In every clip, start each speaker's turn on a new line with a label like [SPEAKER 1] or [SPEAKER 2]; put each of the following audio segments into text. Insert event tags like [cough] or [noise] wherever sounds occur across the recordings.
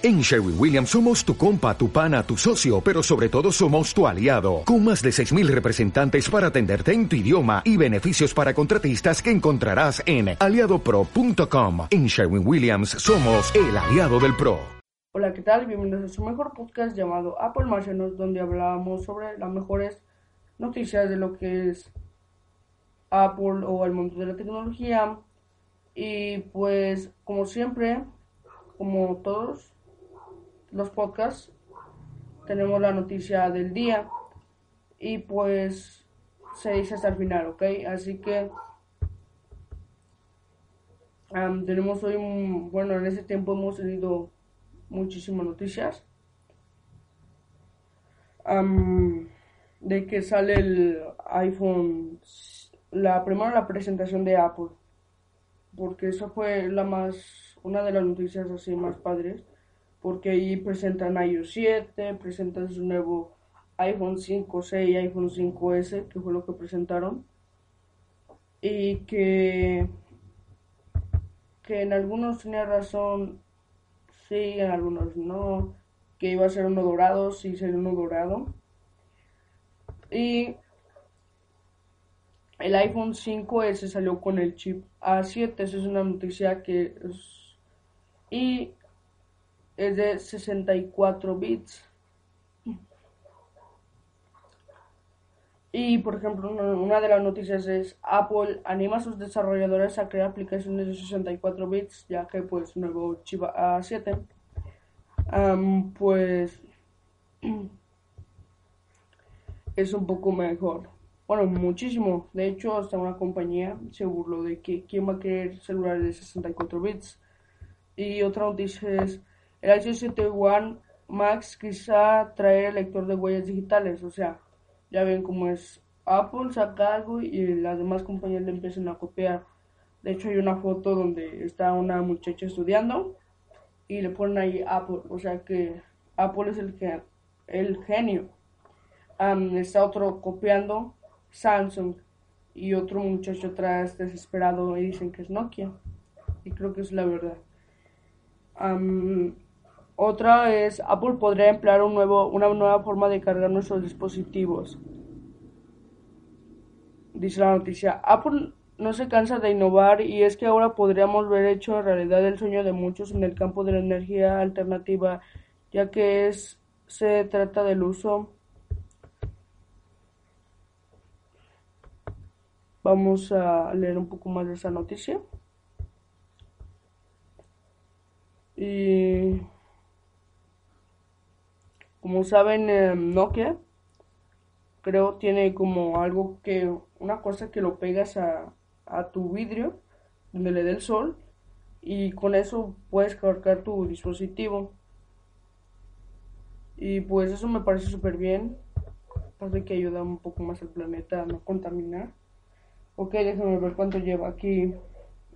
[SPEAKER 1] En Sherwin Williams somos tu compa, tu pana, tu socio, pero sobre todo somos tu aliado, con más de 6.000 representantes para atenderte en tu idioma y beneficios para contratistas que encontrarás en aliadopro.com. En Sherwin Williams somos el aliado del PRO.
[SPEAKER 2] Hola, ¿qué tal? Bienvenidos a su mejor podcast llamado Apple Marcianos, donde hablamos sobre las mejores noticias de lo que es Apple o el mundo de la tecnología. Y pues, como siempre, como todos, los podcasts, tenemos la noticia del día y pues se dice hasta el final, ¿ok? Así que tenemos hoy, bueno, en ese tiempo hemos tenido muchísimas noticias. de que sale el iPhone, la primera la presentación de Apple, porque esa fue la más, una de las noticias así más padres porque ahí presentan iOS 7, presentan su nuevo iPhone 5C y iPhone 5S, que fue lo que presentaron, y que, que en algunos tenía razón, sí, en algunos no, que iba a ser uno dorado, sí sería uno dorado, y el iPhone 5S salió con el chip A7, esa es una noticia que es, y es de 64 bits. Y por ejemplo, una de las noticias es Apple anima a sus desarrolladores a crear aplicaciones de 64 bits, ya que pues nuevo chip A7 pues [clears throat] es un poco mejor. Bueno, muchísimo. De hecho, hasta una compañía se burló de que quién va a querer celulares de 64 bits. Y otra noticia es el iOS 7 One Max quizá traer el lector de huellas digitales, o sea, ya ven cómo es Apple saca algo y las demás compañías le empiezan a copiar. De hecho, hay una foto donde está una muchacha estudiando y le ponen ahí Apple, o sea que Apple es el, el genio. está otro copiando Samsung y otro muchacho atrás desesperado y dicen que es Nokia. Y creo que es la verdad. Otra es, Apple podría emplear un nuevo, una nueva forma de cargar nuestros dispositivos. Dice la noticia, Apple no se cansa de innovar y es que ahora podríamos ver hecho realidad el sueño de muchos en el campo de la energía alternativa, ya que es, se trata del uso. Vamos a leer un poco más de esa noticia. Y como saben, eh, Nokia creo tiene como algo que, una cosa que lo pegas a, a tu vidrio donde le dé el sol y con eso puedes cargar tu dispositivo. Y pues eso me parece súper bien. Parece que ayuda un poco más al planeta a no contaminar. Ok, déjame ver cuánto lleva aquí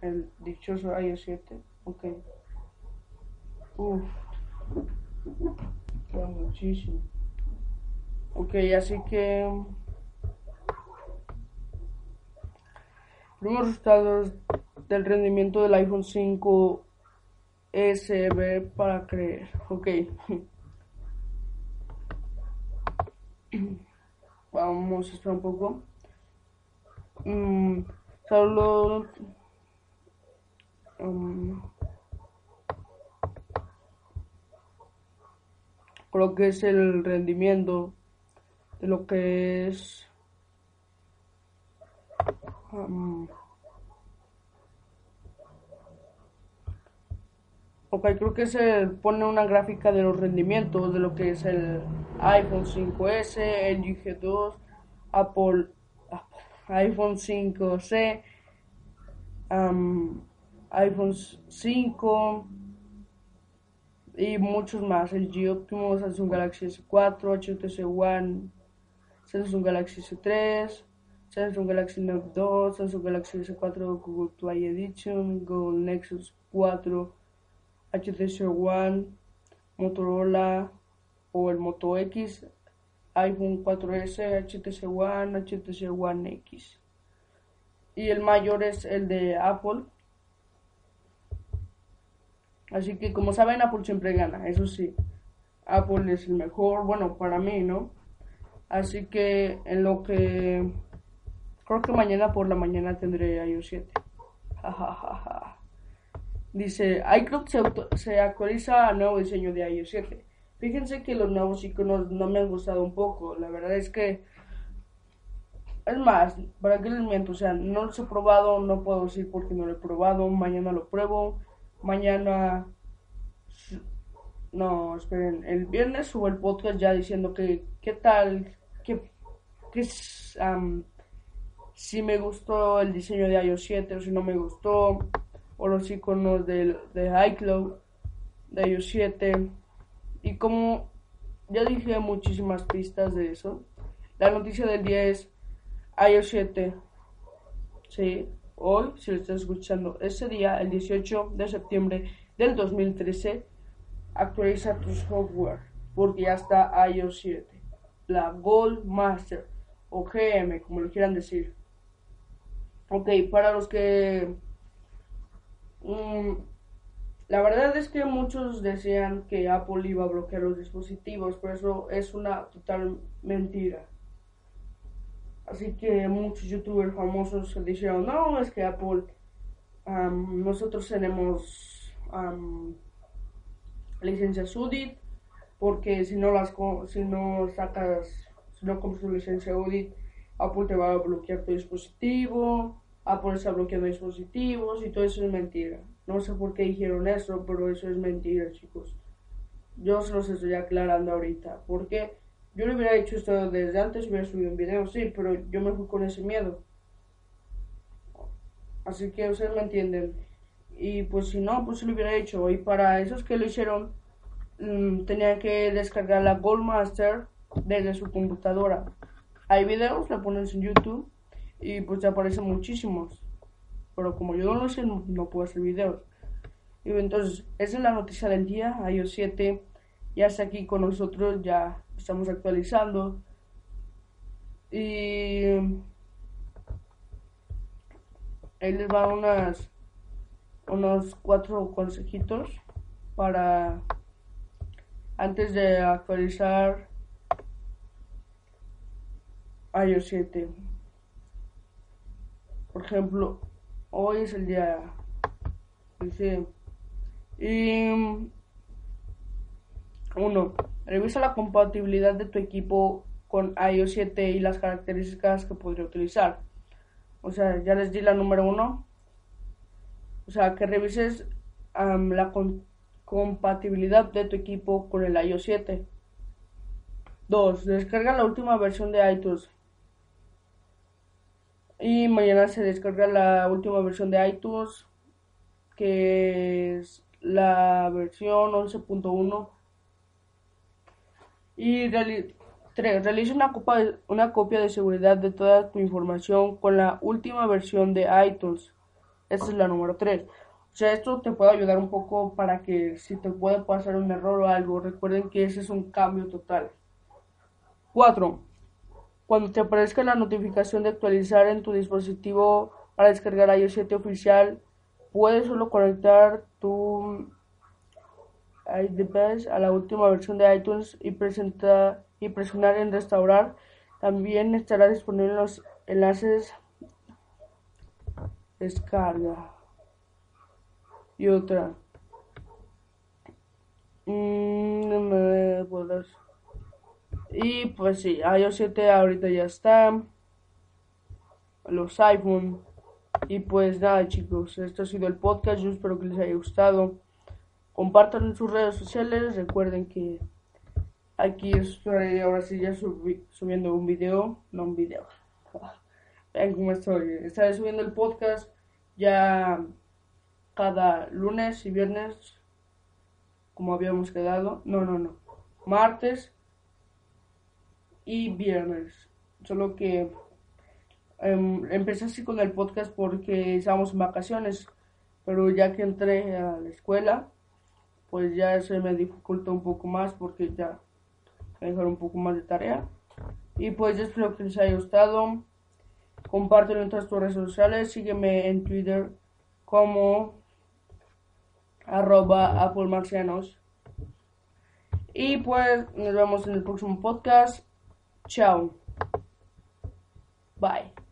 [SPEAKER 2] el dichoso iOS 7. Ok. Uf muchísimo. Ok, así que... Los resultados del rendimiento del iPhone 5 SB para creer. Ok. [clears throat] Vamos a esperar un poco. Mm, solo... Um, creo que es el rendimiento de lo que es ok creo que se pone una gráfica de los rendimientos de lo que es el iPhone 5S el G2 Apple, iPhone 5C iPhone 5 y muchos más, el G Optimo, Samsung Galaxy S4, HTC One, Samsung Galaxy S3, Samsung Galaxy Note 2, Samsung Galaxy S4 Google Play Edition, Google Nexus 4, HTC One, Motorola o el Moto X, iPhone 4S, HTC One, HTC One X. Y el mayor es el de Apple, Así que como saben, Apple siempre gana, eso sí. Apple es el mejor, bueno, para mí, ¿no? Así que en lo que creo que mañana por la mañana tendré iOS 7. Dice, iCloud se, se actualiza al nuevo diseño de iOS 7. Fíjense que los nuevos iconos no me han gustado un poco. La verdad es que es más, para qué les miento, o sea, no los he probado, no puedo decir porque no lo he probado, mañana lo pruebo, mañana no, esperen, el viernes subo el podcast ya diciendo que qué tal, que, que si me gustó el diseño de iOS 7 o si no me gustó, o los iconos de, de iCloud de iOS 7. Y como ya dije muchísimas pistas de eso, la noticia del día es iOS 7. Sí, hoy, si lo estás escuchando, ese día, el 18 de septiembre del 2013, actualiza tu software porque ya está iOS 7. La Gold Master o GM, como lo quieran decir. Ok, para los que... Mm, la verdad es que muchos decían que Apple iba a bloquear los dispositivos, pero eso es una total mentira. Así que muchos youtubers famosos dijeron, no, es que Apple, nosotros tenemos licencia UDIT, porque si no las si no sacas, si no compras tu licencia UDIT, Apple te va a bloquear tu dispositivo, Apple está bloqueando dispositivos y todo eso es mentira. No sé por qué dijeron eso, pero eso es mentira, chicos. Yo se los estoy aclarando ahorita. Porque yo le hubiera hecho esto desde antes, hubiera subido un video, sí, pero yo me fui con ese miedo. Así que ustedes me entienden. Y pues si no, pues se lo hubiera hecho. Y para esos que lo hicieron, mm, tenían que descargar la Goldmaster desde su computadora. Hay videos, la pones en YouTube y pues te aparecen muchísimos. Pero como yo no lo sé, no, puedo hacer videos. Y entonces, esa es la noticia del día. iOS 7 ya está aquí con nosotros, ya estamos actualizando. Y ahí les va unas unos cuatro consejitos para antes de actualizar iOS 7 por ejemplo hoy es el día dice y uno revisa la compatibilidad de tu equipo con iOS 7 y las características que podría utilizar o sea ya les di la número uno o sea, que revises la compatibilidad de tu equipo con el iOS 7. 2. Descarga la última versión de iTunes. Y mañana se descarga la última versión de iTunes, que es la versión 11.1. Y 3. Realiza una, una copia de seguridad de toda tu información con la última versión de iTunes. Esa es la número 3. O sea, esto te puede ayudar un poco para que si te puede pasar un error o algo, recuerden que ese es un cambio total. 4. Cuando te aparezca la notificación de actualizar en tu dispositivo para descargar iOS 7 oficial, puedes solo conectar tu iDevice a la última versión de iTunes y, presenta, y presionar en restaurar. También estará disponible los enlaces descarga. Y otra. Mm, no me y pues sí iOS 7 ahorita ya está. Los iPhone. Y pues nada chicos esto ha sido el podcast. Yo espero que les haya gustado compartan en sus redes sociales recuerden que aquí estoy ahora sí ya subiendo un video no un video [laughs] Vean cómo estoy. Estaré subiendo el podcast ya cada lunes y viernes, como habíamos quedado. No, no, no. Martes y viernes. Solo que em, empecé así con el podcast porque estábamos en vacaciones. Pero ya que entré a la escuela, pues ya se me dificulta un poco más porque ya me dejar un poco más de tarea. Y pues yo espero que les haya gustado. Compártelo en todas tus redes sociales. Sígueme en Twitter como arroba Apple. Y pues nos vemos en el próximo podcast. Chao. Bye.